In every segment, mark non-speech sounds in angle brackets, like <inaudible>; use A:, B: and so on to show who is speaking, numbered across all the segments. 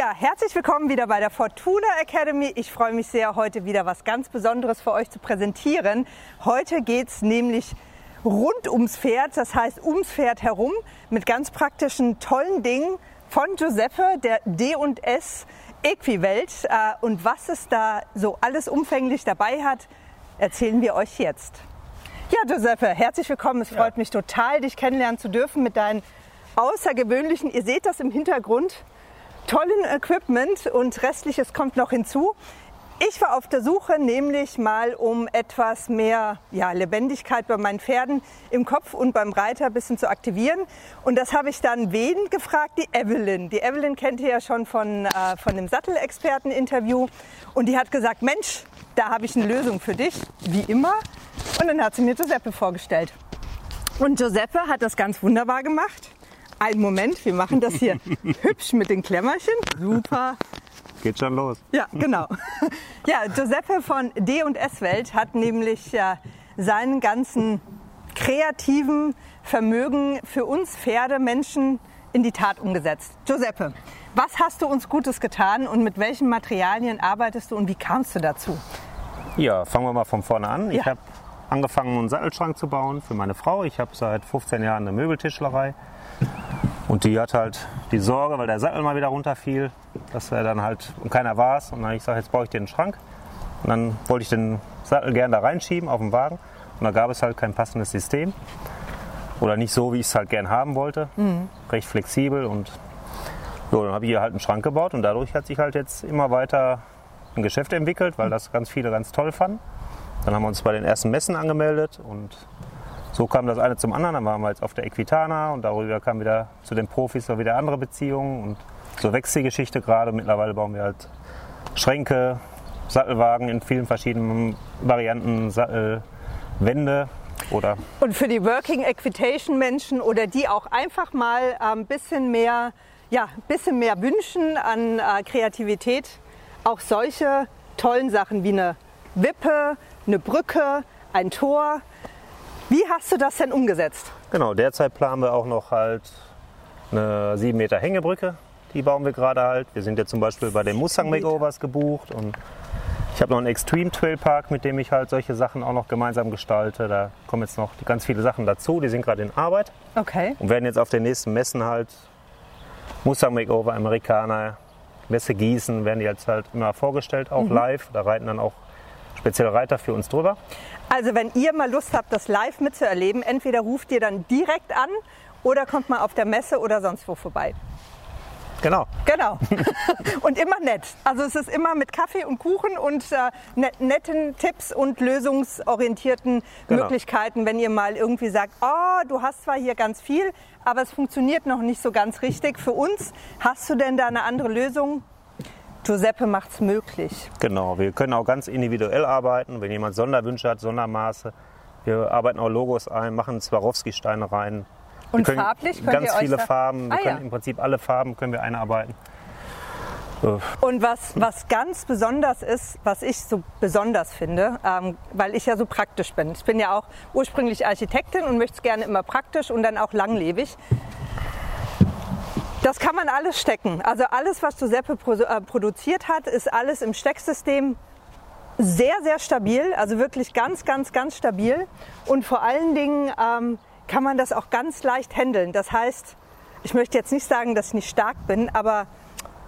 A: Ja, herzlich willkommen wieder bei der Fortuna Academy. Ich freue mich sehr, heute wieder was ganz Besonderes für euch zu präsentieren. Heute geht es nämlich rund ums Pferd, das heißt ums Pferd herum, mit ganz praktischen, tollen Dingen von Giuseppe, der D&S Equiwelt. Äh, und was es da so alles umfänglich dabei hat, erzählen wir euch jetzt. Ja, Giuseppe, herzlich willkommen. Es freut mich total, dich kennenlernen zu dürfen mit deinen außergewöhnlichen, ihr seht das im Hintergrund, tollen Equipment und restliches kommt noch hinzu. Ich war auf der Suche nämlich mal um etwas mehr ja, Lebendigkeit bei meinen Pferden im Kopf und beim Reiter ein bisschen zu aktivieren. Und das habe ich dann wen gefragt? Die Evelyn. Die Evelyn kennt ihr ja schon von, äh, von dem Sattelexperten-Interview. Und die hat gesagt, Mensch, da habe ich eine Lösung für dich, wie immer. Und dann hat sie mir Giuseppe vorgestellt. Und Giuseppe hat das ganz wunderbar gemacht. Einen Moment, wir machen das hier <laughs> hübsch mit den Klemmerchen. Super.
B: Geht schon los.
A: Ja, genau. Ja, Giuseppe von D&S Welt hat nämlich ja, seinen ganzen kreativen Vermögen für uns Pferdemenschen in die Tat umgesetzt. Giuseppe, was hast du uns Gutes getan und mit welchen Materialien arbeitest du und wie kamst du dazu?
B: Ja, fangen wir mal von vorne an.
A: Ja.
B: Ich habe angefangen, einen Sattelschrank zu bauen für meine Frau. Ich habe seit 15 Jahren eine Möbeltischlerei. Und die hat halt die Sorge, weil der Sattel mal wieder runterfiel, dass er dann halt und keiner war es. Und dann habe ich gesagt, jetzt baue ich dir einen Schrank. Und dann wollte ich den Sattel gerne da reinschieben auf den Wagen. Und da gab es halt kein passendes System. Oder nicht so, wie ich es halt gern haben wollte. Recht flexibel. Und so, dann habe ich hier halt einen Schrank gebaut. Und dadurch hat sich halt jetzt immer weiter ein Geschäft entwickelt, weil das ganz viele ganz toll fanden. Dann haben wir uns bei den ersten Messen angemeldet und so kam das eine zum anderen. Dann waren wir jetzt auf der Equitana und darüber kam wieder zu den Profis so wieder andere Beziehungen und so wächst die Geschichte gerade. Mittlerweile bauen wir halt Schränke, Sattelwagen in vielen verschiedenen Varianten, Sattelwände oder
A: Und für die Working Equitation Menschen oder die auch einfach mal ein bisschen mehr, ja, bisschen mehr wünschen an äh, Kreativität, auch solche tollen Sachen wie eine Wippe, eine Brücke, ein Tor. Wie hast du das denn umgesetzt?
B: Genau, derzeit planen wir auch noch halt eine 7 Meter Hängebrücke. Die bauen wir gerade halt. Wir sind jetzt zum Beispiel bei den Mustang. Makeovers gebucht und ich habe noch einen Extreme Trail Park, mit dem ich halt solche Sachen auch noch gemeinsam gestalte. Da kommen jetzt noch ganz viele Sachen dazu. Die sind gerade in Arbeit
A: Okay.
B: und werden jetzt auf den nächsten Messen halt Mustang Makeover, Amerikaner, Messe Gießen, werden die jetzt halt immer vorgestellt, auch live. Da reiten dann auch spezielle Reiter für uns drüber.
A: Also wenn ihr mal Lust habt, das live mitzuerleben, entweder ruft ihr dann direkt an oder kommt mal auf der Messe oder sonst wo vorbei.
B: Genau.
A: Genau. <laughs> und immer nett. Also es ist immer mit Kaffee und Kuchen und äh, net, netten Tipps und lösungsorientierten
B: Genau.
A: Möglichkeiten, wenn ihr mal irgendwie sagt, oh, du hast zwar hier ganz viel, aber es funktioniert noch nicht so ganz richtig für uns. Hast du denn da eine andere Lösung? Giuseppe macht's möglich.
B: Genau, wir können auch ganz individuell arbeiten. Wenn jemand Sonderwünsche hat, Sondermaße. Wir arbeiten auch Logos ein, machen Swarovski-Steine rein.
A: Und
B: wir können
A: farblich könnt
B: ganz viele Farben. Wir
A: Ah,
B: können
A: ja.
B: im Prinzip alle Farben können wir einarbeiten. So,
A: Und was, was ganz besonders ist, was ich so besonders finde, ähm, weil ich ja so praktisch bin. Ich bin ja auch ursprünglich Architektin und möchte es gerne immer praktisch und dann auch langlebig. Das kann man alles stecken. Also alles, was Giuseppe äh, produziert hat, ist alles im Stecksystem sehr, sehr stabil. Also wirklich ganz, ganz, ganz stabil. Und vor allen Dingen ähm, kann man das auch ganz leicht handeln. Das heißt, ich möchte jetzt nicht sagen, dass ich nicht stark bin, aber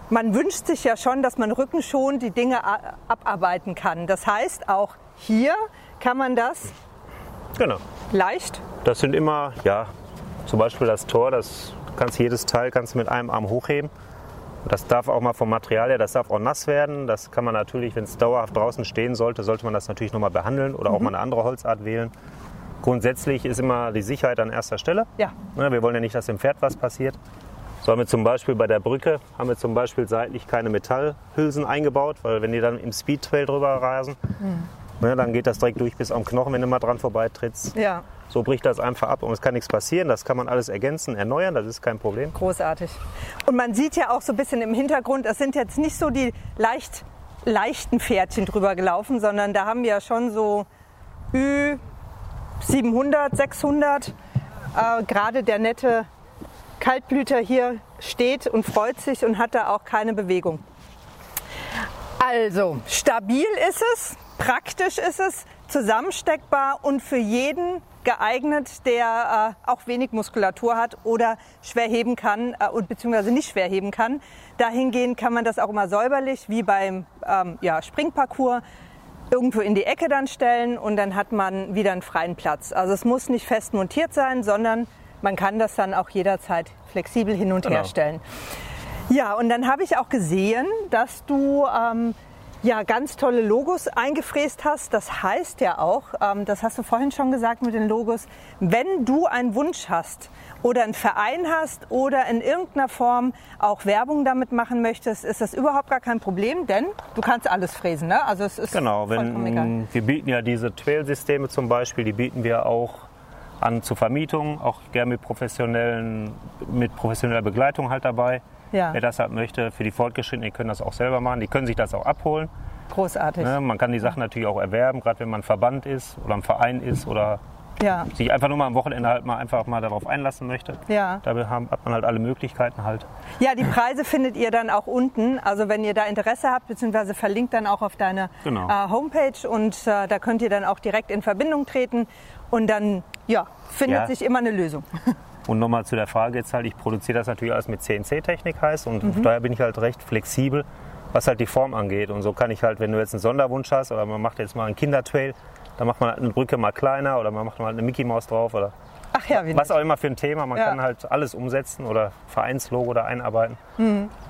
A: man wünscht sich ja schon, dass man rückenschonend die Dinge abarbeiten kann. Das heißt, auch hier kann man das
B: genau.
A: leicht
B: Das sind immer, ja, zum Beispiel das Tor, das kannst jedes Teil kannst du mit einem Arm hochheben. Das darf auch mal vom Material her, das darf auch nass werden. Das kann man natürlich, wenn es dauerhaft draußen stehen sollte, sollte man das natürlich nochmal behandeln oder auch mal eine andere Holzart wählen. Grundsätzlich ist immer die Sicherheit an erster Stelle.
A: Ja.
B: Ne, Wir wollen ja nicht, dass dem Pferd was passiert. So haben wir zum Beispiel bei der Brücke haben wir zum Beispiel seitlich keine Metallhülsen eingebaut, weil wenn die dann im Speedtrail drüber rasen, ne, dann geht das direkt durch bis am Knochen, wenn du mal dran vorbeitrittst.
A: Ja,
B: So bricht das einfach ab und es kann nichts passieren. Das kann man alles ergänzen, erneuern, das ist kein Problem.
A: großartig. Und man sieht ja auch so ein bisschen im Hintergrund, es sind jetzt nicht so die leicht, leichten Pferdchen drüber gelaufen, sondern da haben wir ja schon so Ü 700, 600. Äh, Gerade der nette Kaltblüter hier steht und freut sich und hat da auch keine Bewegung. Also, stabil ist es, praktisch ist es, zusammensteckbar und für jeden geeignet, der äh, auch wenig Muskulatur hat oder schwer heben kann äh, und beziehungsweise nicht schwer heben kann. Dahingehend kann man das auch immer säuberlich, wie beim ähm, ja, Springparcours, irgendwo in die Ecke dann stellen und dann hat man wieder einen freien Platz. Also es muss nicht fest montiert sein, sondern man kann das dann auch jederzeit flexibel hin und
B: Genau.
A: her stellen. Ja, und dann habe ich auch gesehen, dass du ähm, ja ganz tolle Logos eingefräst hast. Das heißt ja auch, ähm, das hast du vorhin schon gesagt mit den Logos, wenn du einen Wunsch hast oder einen Verein hast oder in irgendeiner Form auch Werbung damit machen möchtest, ist das überhaupt gar kein Problem, denn du kannst alles fräsen. Ne? Also es ist
B: Genau,
A: egal.
B: wenn, wir bieten ja diese Trail-Systeme zum Beispiel, die bieten wir auch an zur Vermietung, auch gerne mit professionellen, mit professioneller Begleitung halt dabei.
A: Ja.
B: Wer das halt möchte, für die Fortgeschrittenen, die können das auch selber machen, die können sich das auch abholen.
A: Großartig.
B: Ne? Man kann die Sachen natürlich auch erwerben, gerade wenn man ein Verband ist oder ein Verein ist oder
A: Ja,
B: sich einfach nur mal am Wochenende halt mal einfach mal darauf einlassen möchte.
A: ja.
B: Da hat man halt alle Möglichkeiten halt.
A: Ja, die Preise findet ihr dann auch unten. Also wenn ihr da Interesse habt, beziehungsweise verlinkt dann auch auf deine
B: Genau.
A: äh, Homepage und äh, da könnt ihr dann auch direkt in Verbindung treten und dann ja, findet
B: Ja.
A: sich immer eine Lösung. <laughs>
B: Und nochmal zu der Frage jetzt halt, ich produziere das natürlich alles mit CNC-Technik heißt und
A: Mhm.
B: daher bin ich halt recht flexibel, was halt die Form angeht. Und so kann ich halt, wenn du jetzt einen Sonderwunsch hast oder man macht jetzt mal einen Kindertrail, dann macht man halt eine Brücke mal kleiner oder man macht mal eine Mickey Maus drauf oder
A: Ach ja,
B: was auch immer für ein Thema. Man
A: Ja.
B: kann halt alles umsetzen oder Vereinslogo da einarbeiten. Das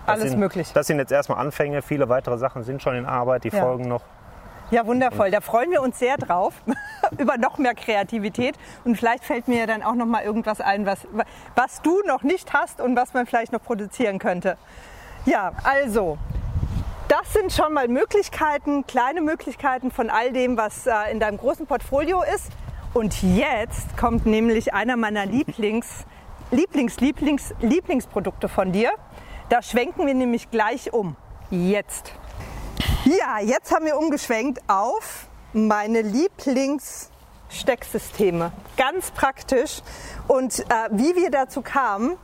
A: alles
B: sind,
A: möglich.
B: Das sind jetzt erstmal Anfänge. Viele weitere Sachen sind schon in Arbeit, die
A: Ja.
B: folgen noch.
A: Ja, wundervoll. Da freuen wir uns sehr drauf über noch mehr Kreativität und vielleicht fällt mir dann auch noch mal irgendwas ein, was, was du noch nicht hast und was man vielleicht noch produzieren könnte. Ja, also das sind schon mal Möglichkeiten, kleine Möglichkeiten von all dem, was äh, in deinem großen Portfolio ist. Und jetzt kommt nämlich einer meiner Lieblings, Lieblings, Lieblings, Lieblingsprodukte von dir. Da schwenken wir nämlich gleich um. Jetzt. Ja, jetzt haben wir umgeschwenkt auf meine Lieblingsstecksysteme. Ganz praktisch. Und äh, wie wir dazu kamen,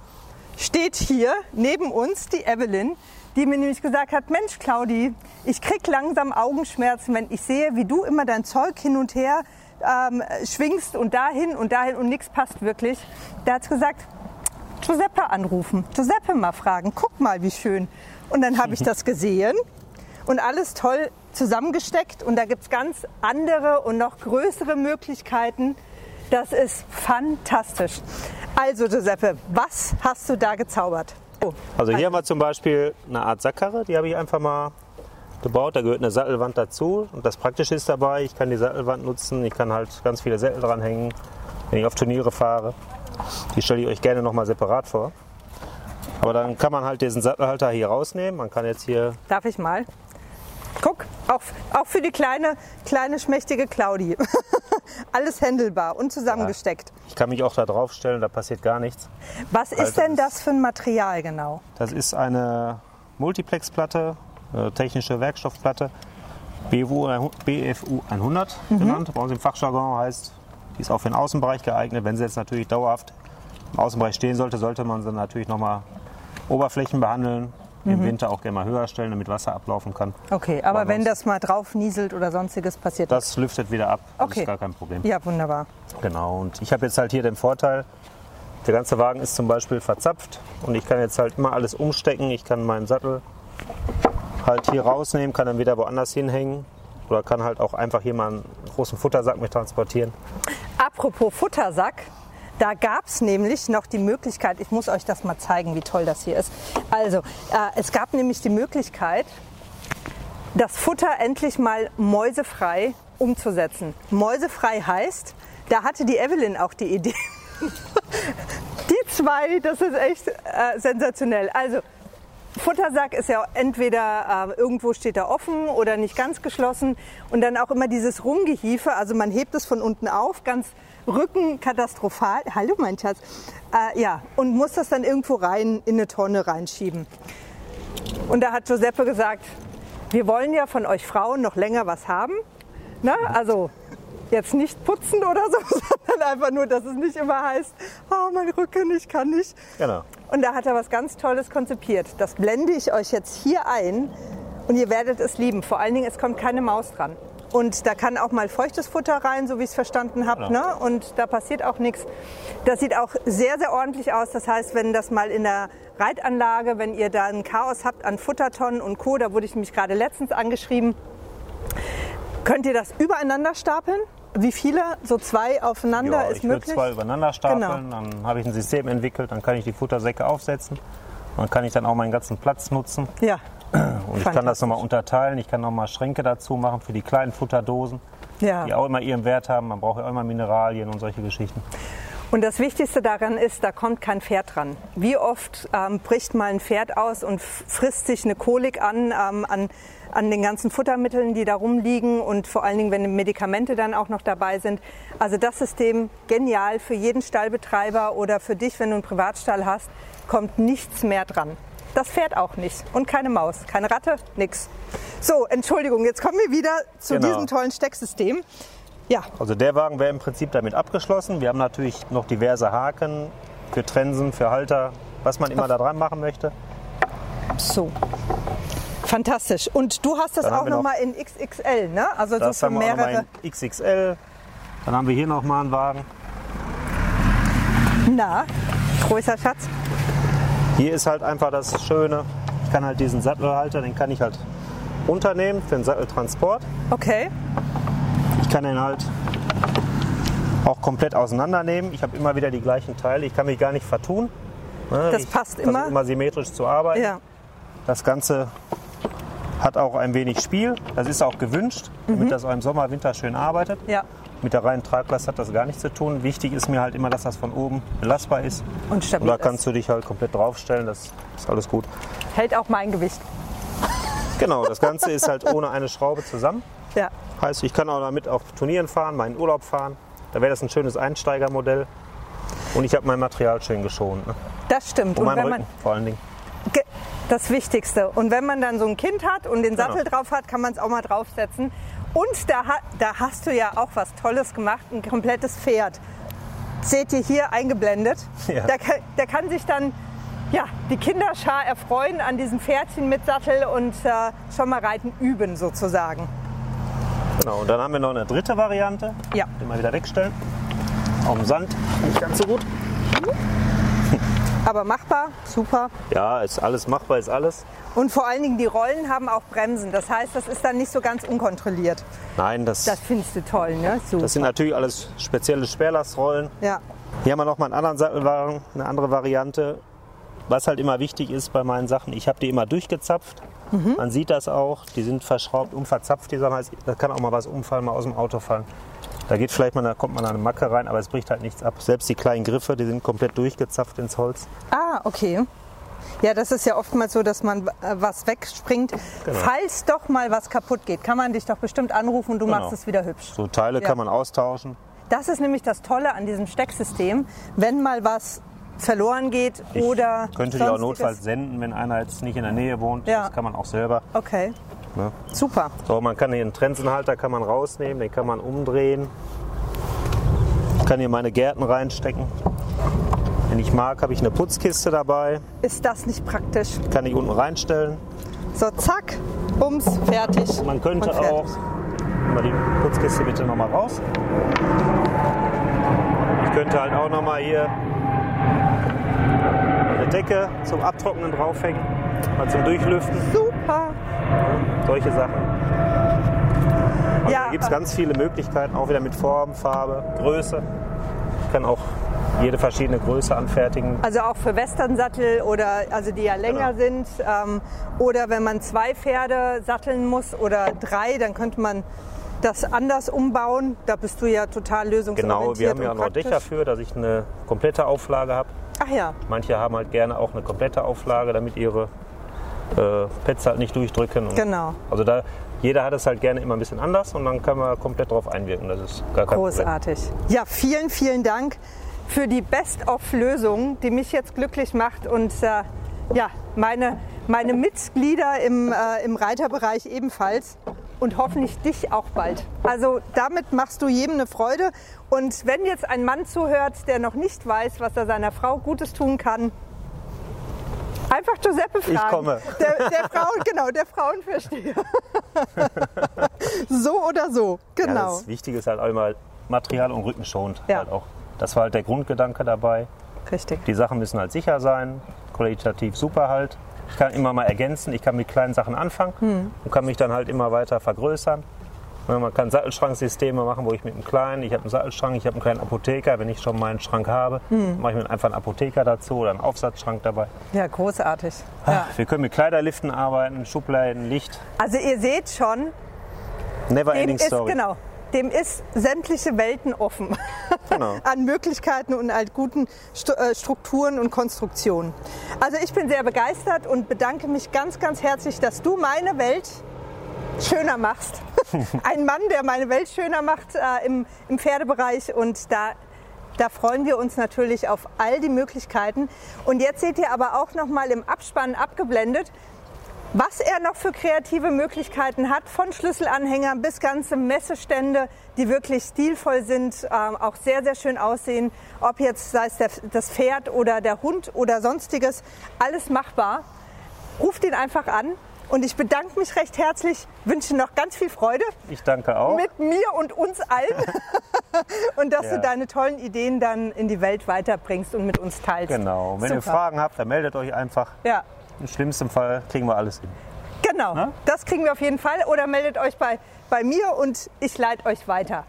A: steht hier neben uns die Evelyn, die mir nämlich gesagt hat, Mensch Claudi, ich krieg langsam Augenschmerzen, wenn ich sehe, wie du immer dein Zeug hin und her ähm, schwingst und dahin und dahin und nichts passt wirklich. Da hat sie gesagt, Giuseppe anrufen, Giuseppe mal fragen, guck mal, wie schön. Und dann habe ich das gesehen und alles toll zusammengesteckt und da gibt es ganz andere und noch größere Möglichkeiten. Das ist fantastisch. Also Giuseppe, was hast du da gezaubert? Oh,
B: Also hier haben wir zum Beispiel eine Art Sackkarre, die habe ich einfach mal gebaut. Da gehört eine Sattelwand dazu. Und das Praktische ist dabei, ich kann die Sattelwand nutzen, ich kann halt ganz viele Sättel dranhängen, wenn ich auf Turniere fahre. Die stelle ich euch gerne nochmal separat vor. Aber dann kann man halt diesen Sattelhalter hier rausnehmen. Man kann jetzt hier,
A: darf ich mal? Guck, auch, auch für die kleine, kleine schmächtige Claudi. <laughs> Alles händelbar und zusammengesteckt.
B: ich kann mich auch da drauf stellen, da passiert gar nichts.
A: Was ist denn
B: das-
A: das für ein Material genau?
B: Das ist eine Multiplex-Platte, äh, technische Werkstoffplatte, BFU, BFU 100 genannt. Bei uns im Fachjargon heißt, die ist auch für den Außenbereich geeignet. Wenn sie jetzt natürlich dauerhaft im Außenbereich stehen sollte, sollte man sie natürlich nochmal Oberflächen behandeln. Im Winter auch gerne mal höher stellen, damit Wasser ablaufen kann.
A: Okay, aber
B: Aber
A: wenn das mal drauf nieselt oder sonstiges passiert
B: Das lüftet wieder ab, das
A: Okay.
B: ist gar kein Problem.
A: Ja, wunderbar.
B: Genau, und ich habe jetzt halt hier den Vorteil, der ganze Wagen ist zum Beispiel verzapft und ich kann jetzt halt immer alles umstecken. Ich kann meinen Sattel halt hier rausnehmen, kann dann wieder woanders hinhängen oder kann halt auch einfach hier mal einen großen Futtersack mit transportieren.
A: Apropos Futtersack, da gab es nämlich noch die Möglichkeit, ich muss euch das mal zeigen, wie toll das hier ist. Also, äh, es gab nämlich die Möglichkeit, das Futter endlich mal mäusefrei umzusetzen. Mäusefrei heißt, da hatte die Evelyn auch die Idee. <laughs> die zwei, das ist echt äh, sensationell. Also, Futtersack ist ja entweder äh, irgendwo steht er offen oder nicht ganz geschlossen und dann auch immer dieses Rumgehiefe, also man hebt es von unten auf, ganz Rücken katastrophal. Hallo mein Schatz. Äh, ja, und muss das dann irgendwo rein in eine Tonne reinschieben. Und da hat Giuseppe gesagt, wir wollen ja von euch Frauen noch länger was haben. Ne? Also jetzt nicht putzen oder so, <laughs> sondern einfach nur, dass es nicht immer heißt, oh, mein Rücken, ich kann nicht.
B: Genau.
A: Und da hat er was ganz Tolles konzipiert. Das blende ich euch jetzt hier ein und ihr werdet es lieben. Vor allen Dingen, es kommt keine Maus dran. Und da kann auch mal feuchtes Futter rein, so wie ich es verstanden habe.
B: Ja.
A: Ne? Und da passiert auch nichts. Das sieht auch sehr, sehr ordentlich aus. Das heißt, wenn das mal in der Reitanlage, wenn ihr da ein Chaos habt an Futtertonnen und Co., da wurde ich nämlich gerade letztens angeschrieben, könnt ihr das übereinander stapeln? Wie viele? So zwei aufeinander
B: Ja,
A: ist
B: ich würde
A: möglich?
B: zwei übereinander stapeln,
A: Genau.
B: dann habe ich ein System entwickelt, dann kann ich die Futtersäcke aufsetzen. Dann kann ich dann auch meinen ganzen Platz nutzen.
A: Ja,
B: Und ich kann das nochmal unterteilen. Ich kann nochmal Schränke dazu machen für die kleinen Futterdosen,
A: ja.
B: die auch immer ihren Wert haben. Man braucht ja auch immer Mineralien und solche Geschichten.
A: Und das Wichtigste daran ist, da kommt kein Pferd dran. Wie oft ähm, bricht mal ein Pferd aus und frisst sich eine Kolik an, ähm, an, an den ganzen Futtermitteln, die da rumliegen und vor allen Dingen, wenn Medikamente dann auch noch dabei sind. Also das System genial für jeden Stallbetreiber oder für dich, wenn du einen Privatstall hast, kommt nichts mehr dran. Das Pferd auch nicht und keine Maus, keine Ratte, nix. So, Entschuldigung, jetzt kommen wir wieder zu
B: Genau.
A: diesem tollen Stecksystem. Ja,
B: Also der Wagen wäre im Prinzip damit abgeschlossen. Wir haben natürlich noch diverse Haken für Trensen, für Halter, was man immer da dran machen möchte.
A: So. Fantastisch. Und du hast das
B: Dann
A: auch
B: wir
A: noch in XXL, ne? Also
B: Das
A: so für
B: haben wir
A: mehrere.
B: nochmal in XXL. Dann haben wir hier nochmal einen Wagen.
A: Na, größer Schatz.
B: Hier ist halt einfach das Schöne. Ich kann halt diesen Sattelhalter, den kann ich halt runternehmen für den Satteltransport.
A: Okay.
B: Ich kann den halt auch komplett auseinandernehmen. Ich habe immer wieder die gleichen Teile. Ich kann mich gar nicht vertun. Ne,
A: Das
B: ich
A: passt immer.
B: immer symmetrisch zu arbeiten.
A: Ja.
B: Das Ganze hat auch ein wenig Spiel. Das ist auch gewünscht,
A: Mhm.
B: damit das auch im Sommer, Winter schön arbeitet.
A: Ja.
B: Mit der reinen Traglast hat das gar nichts zu tun. Wichtig ist mir halt immer, dass das von oben belastbar ist.
A: Und stabil
B: Und da kannst du dich halt komplett draufstellen. Das ist alles gut.
A: Hält auch mein Gewicht.
B: Genau, das Ganze ist halt ohne eine Schraube zusammen.
A: Ja.
B: Heißt, ich kann auch damit auf Turnieren fahren, meinen Urlaub fahren. Da wäre das ein schönes Einsteigermodell. Und ich habe mein Material schön geschont. Ne?
A: Das stimmt.
B: Und
A: Und wenn
B: Rücken
A: man
B: vor allen Dingen.
A: Ge- das Wichtigste. Und wenn man dann so ein Kind hat und den Sattel
B: Genau.
A: drauf hat, kann man es auch mal draufsetzen. Und da, da hast du ja auch was Tolles gemacht, ein komplettes Pferd. Seht ihr hier eingeblendet?
B: Ja.
A: Der, kann, der kann sich dann ja, die Kinderschar erfreuen an diesem Pferdchen mit Sattel und äh, schon mal reiten üben sozusagen.
B: Genau, und dann haben wir noch eine dritte Variante.
A: Ja.
B: Den mal wieder wegstellen. Auf dem Sand nicht ganz so gut. <laughs>
A: Aber machbar, super.
B: Ja, ist alles machbar, ist alles.
A: Und vor allen Dingen die Rollen haben auch Bremsen. Das heißt, das ist dann nicht so ganz unkontrolliert.
B: Nein, das,
A: Das findest du toll, ne? Super.
B: das sind natürlich alles spezielle Schwerlastrollen.
A: ja.
B: Hier haben wir noch mal einen anderen Sattelwagen, eine andere Variante. Was halt immer wichtig ist bei meinen Sachen, ich habe die immer durchgezapft.
A: Mhm.
B: Man sieht das auch, die sind verschraubt, unverzapft. Die Sachen da kann auch mal was umfallen, mal aus dem Auto fallen. Da geht vielleicht mal, da kommt man an eine Macke rein, aber es bricht halt nichts ab. Selbst die kleinen Griffe, die sind komplett durchgezapft ins Holz.
A: Ah, okay. Ja, das ist ja oftmals so, dass man äh, was wegspringt.
B: Genau.
A: Falls doch mal was kaputt geht, kann man dich doch bestimmt anrufen und du
B: Genau.
A: machst es wieder hübsch.
B: So Teile
A: Ja.
B: kann man austauschen.
A: Das ist nämlich das Tolle an diesem Stecksystem. Wenn mal was verloren geht
B: Ich
A: oder
B: könnte die auch notfalls senden, wenn einer jetzt nicht in der Nähe wohnt.
A: Ja.
B: Das kann man auch selber.
A: Okay,
B: Ne?
A: super.
B: So, man kann den Trensenhalter kann man rausnehmen, den kann man umdrehen. Ich kann hier meine Gärten reinstecken. Wenn ich mag, habe ich eine Putzkiste dabei.
A: Ist das nicht praktisch?
B: Kann ich unten reinstellen.
A: So, zack, bums, fertig.
B: Man könnte
A: fertig.
B: auch mal die Putzkiste bitte noch mal raus. Ich könnte halt auch noch mal hier eine Decke zum Abtrocknen draufhängen, mal zum Durchlüften,
A: Super.
B: Solche Sachen. Also
A: Ja,
B: da gibt es ganz viele Möglichkeiten, auch wieder mit Form, Farbe, Größe. Ich kann auch jede verschiedene Größe anfertigen.
A: Also auch für Westernsattel oder also die ja länger
B: Genau.
A: sind. Ähm, oder wenn man zwei Pferde satteln muss oder drei, dann könnte man das anders umbauen. Da bist du ja total lösungsorientiert.
B: Genau, wir haben ja noch Dächer
A: praktisch.
B: für, dass ich eine komplette Auflage habe.
A: Ach ja,
B: Manche haben halt gerne auch eine komplette Auflage, damit ihre äh, Pets halt nicht durchdrücken.
A: Genau.
B: Also da, jeder hat es halt gerne immer ein bisschen anders und dann kann man komplett drauf einwirken. Das ist gar kein Problem.
A: Großartig. Ja, vielen, vielen Dank für die Best-of-Lösung, die mich jetzt glücklich macht und äh, ja, meine, meine Mitglieder im, äh, im Reiterbereich ebenfalls. und hoffentlich dich auch bald. Also damit machst du jedem eine Freude. Und wenn jetzt ein Mann zuhört, der noch nicht weiß, was er seiner Frau Gutes tun kann, einfach Giuseppe fragen.
B: Ich komme.
A: Der, der Frauen, genau, der Frauenversteher. so oder so,
B: Ja,
A: genau.
B: das Wichtige ist halt auch immer Material und rückenschonend.
A: Ja.
B: Halt auch. Das war halt der Grundgedanke dabei.
A: Richtig.
B: Die Sachen müssen halt sicher sein, qualitativ super halt. Ich kann immer mal ergänzen, ich kann mit kleinen Sachen anfangen
A: Hm.
B: und kann mich dann halt immer weiter vergrößern. Ja, Man kann Sattelschranksysteme machen, wo ich mit einem kleinen, ich habe einen Sattelschrank, ich habe einen kleinen Apotheker, wenn ich schon meinen Schrank habe,
A: Hm.
B: mache ich mir einfach einen Apotheker dazu oder einen Aufsatzschrank dabei.
A: Ja, großartig. Ja.
B: Wir können mit Kleiderliften arbeiten, Schubladen, Licht.
A: Also ihr seht schon,
B: Never
A: dem
B: ending
A: ist,
B: story.
A: genau, dem ist sämtliche Welten offen
B: Genau. <laughs>
A: an Möglichkeiten und halt guten äh, Strukturen und Konstruktionen. Also ich bin sehr begeistert und bedanke mich ganz, ganz herzlich, dass du meine Welt schöner machst. <laughs> Ein Mann, der meine Welt schöner macht äh, im, im Pferdebereich und da da freuen wir uns natürlich auf all die Möglichkeiten. Und jetzt seht ihr aber auch noch mal im Abspann abgeblendet, was er noch für kreative Möglichkeiten hat, von Schlüsselanhängern bis ganze Messestände, die wirklich stilvoll sind, ähm, auch sehr, sehr schön aussehen. Ob jetzt sei es der, das Pferd oder der Hund oder sonstiges, alles machbar. Ruft ihn einfach an und ich bedanke mich recht herzlich, wünsche noch ganz viel Freude
B: Ich danke auch.
A: mit mir und uns allen <laughs> und dass
B: Ja.
A: du deine tollen Ideen dann in die Welt weiterbringst und mit uns teilst.
B: Genau. Wenn ihr
A: Super.
B: Fragen habt, dann meldet euch einfach.
A: Ja.
B: Im schlimmsten Fall kriegen wir alles hin.
A: Genau,
B: Ne?
A: das kriegen wir auf jeden Fall. Oder meldet euch bei, bei mir und ich leite euch weiter.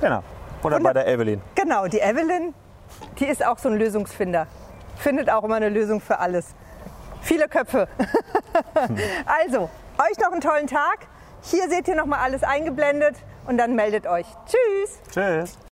B: Genau. Oder
A: Wunder-
B: bei der Evelyn.
A: Genau, die Evelyn, die ist auch so ein Lösungsfinder. Findet auch immer eine Lösung für alles. Viele Köpfe. <laughs> also, euch noch einen tollen Tag. Hier seht ihr nochmal alles eingeblendet und dann meldet euch. Tschüss!
B: Tschüss.